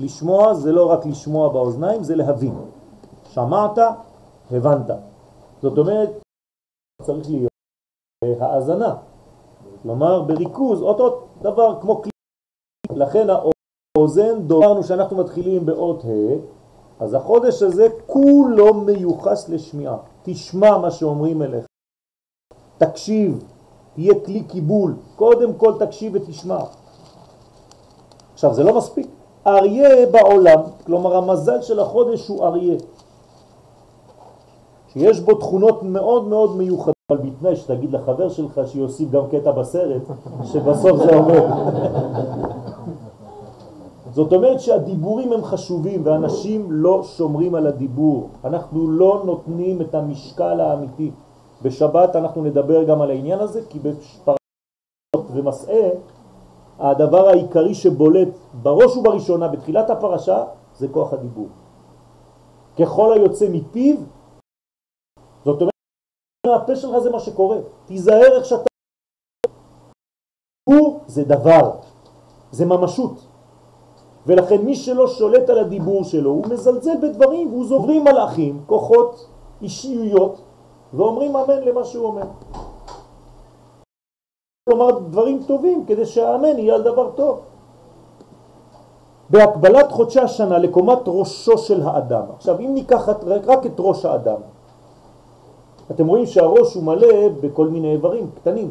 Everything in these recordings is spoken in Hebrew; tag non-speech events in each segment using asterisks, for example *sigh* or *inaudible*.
לשמוע זה לא רק לשמוע באוזניים, זה להבין. שמעת, הבנת. זאת אומרת, צריך להיות האזנה. כלומר, בריכוז, אותו דבר כמו כלי. לכן האוזן, דוברנו שאנחנו מתחילים באות ה', אז החודש הזה כולו מיוחס לשמיעה. תשמע מה שאומרים אליך. תקשיב, תהיה כלי קיבול. קודם כל תקשיב ותשמע. עכשיו, זה לא מספיק. אריה בעולם, כלומר המזל של החודש הוא אריה. שיש בו תכונות מאוד מאוד מיוחדות, אבל בתנאי שתגיד לחבר שלך שיוסיף גם קטע בסרט, שבסוף זה עומד. *laughs* זאת אומרת שהדיבורים הם חשובים ואנשים לא שומרים על הדיבור. אנחנו לא נותנים את המשקל האמיתי. בשבת אנחנו נדבר גם על העניין הזה, כי בפרשות ומסעה הדבר העיקרי שבולט בראש ובראשונה בתחילת הפרשה זה כוח הדיבור. ככל היוצא מפיו, זאת אומרת, הפה שלך זה מה שקורה. תיזהר איך שאתה... הוא זה דבר, זה ממשות. ולכן מי שלא שולט על הדיבור שלו, הוא מזלזל בדברים, והוא זוברים מלאכים, כוחות, אישיויות, ואומרים אמן למה שהוא אומר. כלומר דברים טובים כדי שהאמן יהיה על דבר טוב. בהקבלת חודשי השנה לקומת ראשו של האדם. עכשיו אם ניקח רק את ראש האדם, אתם רואים שהראש הוא מלא בכל מיני איברים קטנים.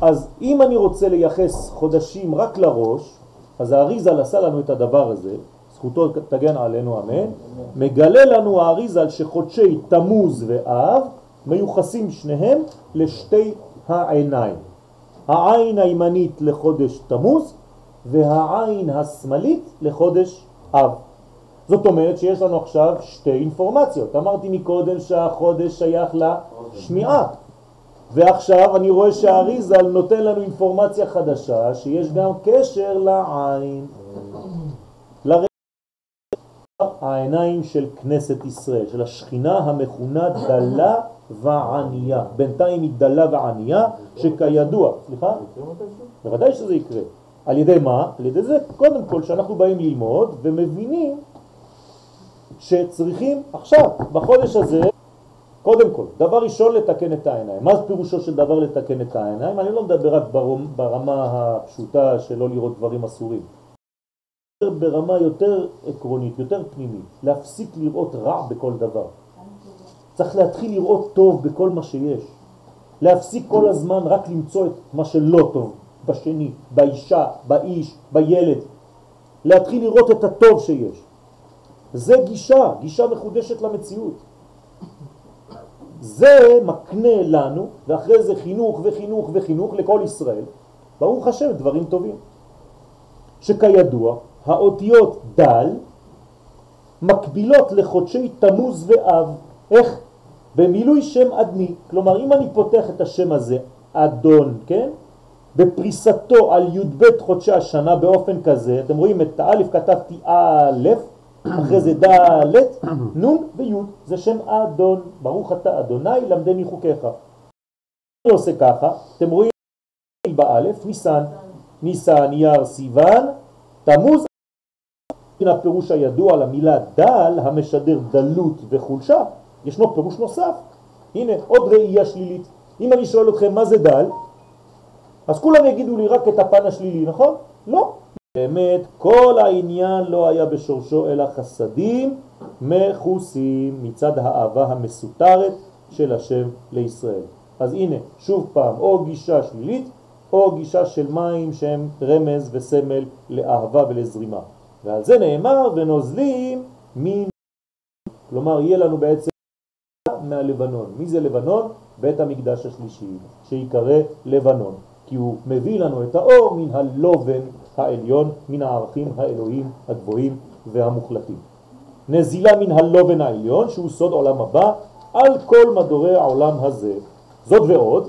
אז אם אני רוצה לייחס חודשים רק לראש, אז האריזל עשה לנו את הדבר הזה, זכותו תגן עלינו אמן, מגלה לנו האריזל שחודשי תמוז ואב מיוחסים שניהם לשתי העיניים. העין הימנית לחודש תמוז והעין השמאלית לחודש אב. זאת אומרת שיש לנו עכשיו שתי אינפורמציות. אמרתי מקודם שהחודש שייך לשמיעה, ועכשיו אני רואה שהאריזל נותן לנו אינפורמציה חדשה שיש גם קשר לעין. לרגע העיניים של כנסת ישראל, של השכינה המכונה דלה וענייה. בינתיים היא דלה וענייה, שכידוע, סליחה? בוודאי שזה יקרה. על ידי מה? על ידי זה, קודם כל, שאנחנו באים ללמוד ומבינים שצריכים עכשיו, בחודש הזה, קודם כל, דבר ראשון לתקן את העיניים. מה פירושו של דבר לתקן את העיניים? אני לא מדבר רק ברמה הפשוטה של לא לראות דברים אסורים. ברמה יותר עקרונית, יותר פנימית, להפסיק לראות רע בכל דבר. צריך להתחיל לראות טוב בכל מה שיש. להפסיק כל הזמן רק למצוא את מה שלא טוב בשני, באישה, באיש, בילד. להתחיל לראות את הטוב שיש. זה גישה, גישה מחודשת למציאות. זה מקנה לנו, ואחרי זה חינוך וחינוך וחינוך לכל ישראל, ברוך השם דברים טובים. שכידוע, האותיות דל מקבילות לחודשי תמוז ואב. איך? במילוי שם אדני, כלומר אם אני פותח את השם הזה, אדון, כן? בפריסתו על י"ב חודשי השנה באופן כזה, אתם רואים את האלף כתבתי א', אחרי זה ד', נ' וי', זה שם אדון, ברוך אתה אדוני למדני חוקיך. אני עושה ככה, אתם רואים באלף, ניסן, ניסן, יר, סיוון, תמוז, הפירוש הידוע למילה דל, המשדר דלות וחולשה, ישנו פירוש נוסף. הנה, עוד ראייה שלילית. אם אני שואל אתכם מה זה דל, אז כולם יגידו לי רק את הפן השלילי, נכון? לא. באמת, כל העניין לא היה בשורשו אלא חסדים מחוסים מצד האהבה המסותרת של השם לישראל. אז הנה, שוב פעם, או גישה שלילית או גישה של מים שהם רמז וסמל לאהבה ולזרימה. ועל זה נאמר ונוזלים מין, כלומר יהיה לנו בעצם מהלבנון. מי זה לבנון? בית המקדש השלישי, שיקרא לבנון, כי הוא מביא לנו את האור מן הלובן העליון, מן הערכים האלוהים הגבוהים והמוחלטים. נזילה מן הלובן העליון, שהוא סוד עולם הבא, על כל מדורי העולם הזה. זאת ועוד,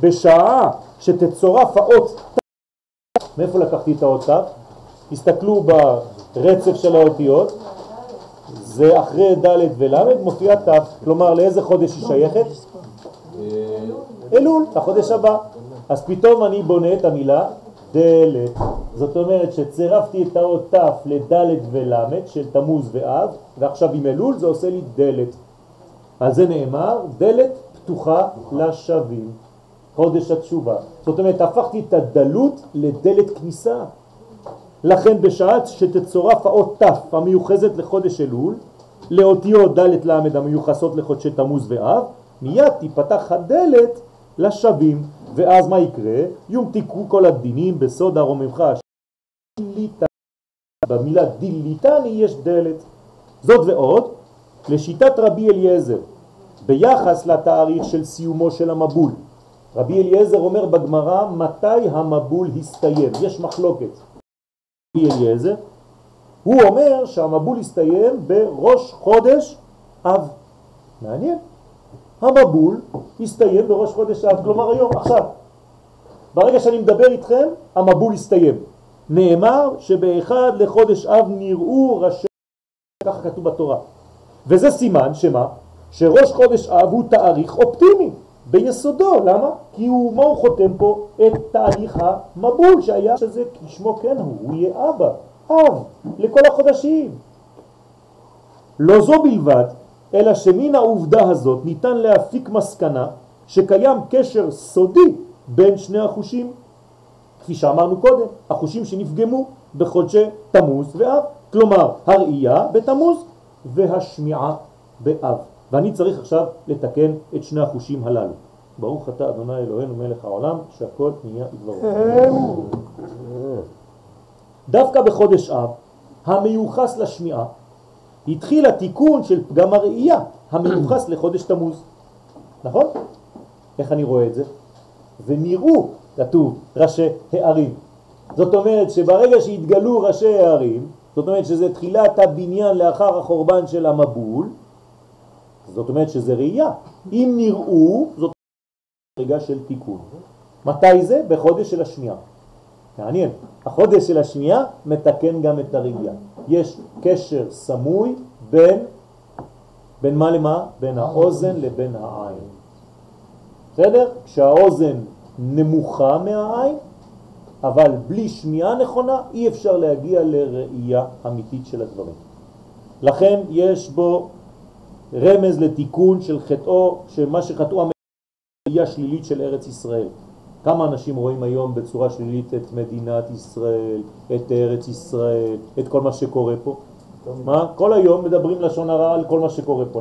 בשעה שתצורף האות מאיפה לקחתי את האות ת'? תסתכלו ברצף של האותיות, זה אחרי ד' ול' מופיע ת', כלומר לאיזה חודש היא שייכת? אלול, לחודש הבא. אז פתאום אני בונה את המילה דלת. זאת אומרת שצירפתי את האות ת' לדלת ולמד של תמוז ואב, ועכשיו עם אלול זה עושה לי דלת. על זה נאמר, דלת פתוחה לשווים, חודש התשובה. זאת אומרת, הפכתי את הדלות לדלת כניסה. לכן בשעה שתצורף האות ת' המיוחזת לחודש אלול, לאותיות ד' ל' המיוחסות לחודשי תמוז ואב, מיד תיפתח הדלת לשווים, ואז מה יקרה? יומתיקו כל הדינים בסוד הרוממך. במילה דיליטני יש דלת. זאת ועוד, לשיטת רבי אליעזר, ביחס לתאריך של סיומו של המבול. רבי אליעזר אומר בגמרא מתי המבול הסתיים, יש מחלוקת. אליעזר, הוא אומר שהמבול הסתיים בראש חודש אב. מעניין. המבול הסתיים בראש חודש אב, כלומר היום, עכשיו. ברגע שאני מדבר איתכם, המבול הסתיים. נאמר שבאחד לחודש אב נראו ראשי... ככה כתוב בתורה. וזה סימן שמה? שראש חודש אב הוא תאריך אופטימי ביסודו, למה? כי הוא, מה הוא חותם פה? את תאריך המבול שהיה, שזה כשמו כן הוא, הוא יהיה אבא, אב, לכל החודשים. לא זו בלבד, אלא שמן העובדה הזאת ניתן להפיק מסקנה שקיים קשר סודי בין שני החושים, כפי שאמרנו קודם, החושים שנפגמו בחודשי תמוז ואב, כלומר הראייה בתמוז והשמיעה באב. ואני צריך עכשיו לתקן את שני החושים הללו. ברוך אתה אדוני אלוהינו מלך העולם שהכל נהיה ידברו. דווקא בחודש אב המיוחס לשמיעה התחיל התיקון של פגם הראייה המיוחס לחודש תמוז. נכון? איך אני רואה את זה? ונראו, כתוב, ראשי הערים. זאת אומרת שברגע שהתגלו ראשי הערים, זאת אומרת שזה תחילת הבניין לאחר החורבן של המבול, זאת אומרת שזה ראייה. אם נראו, זאת רגע של תיקון. מתי זה? בחודש של השמיעה. מעניין. החודש של השמיעה מתקן גם את הראייה. יש קשר סמוי בין, בין מה למה? בין האוזן לבין העין. בסדר? כשהאוזן נמוכה מהעין, אבל בלי שמיעה נכונה אי אפשר להגיע לראייה אמיתית של הדברים. לכן יש בו רמז לתיקון של חטאו, שמה שחטאו המדינה שלילית של ארץ ישראל. כמה אנשים רואים היום בצורה שלילית את מדינת ישראל, את ארץ ישראל, את כל מה שקורה פה? מה? כל היום מדברים לשון הרע על כל מה שקורה פה.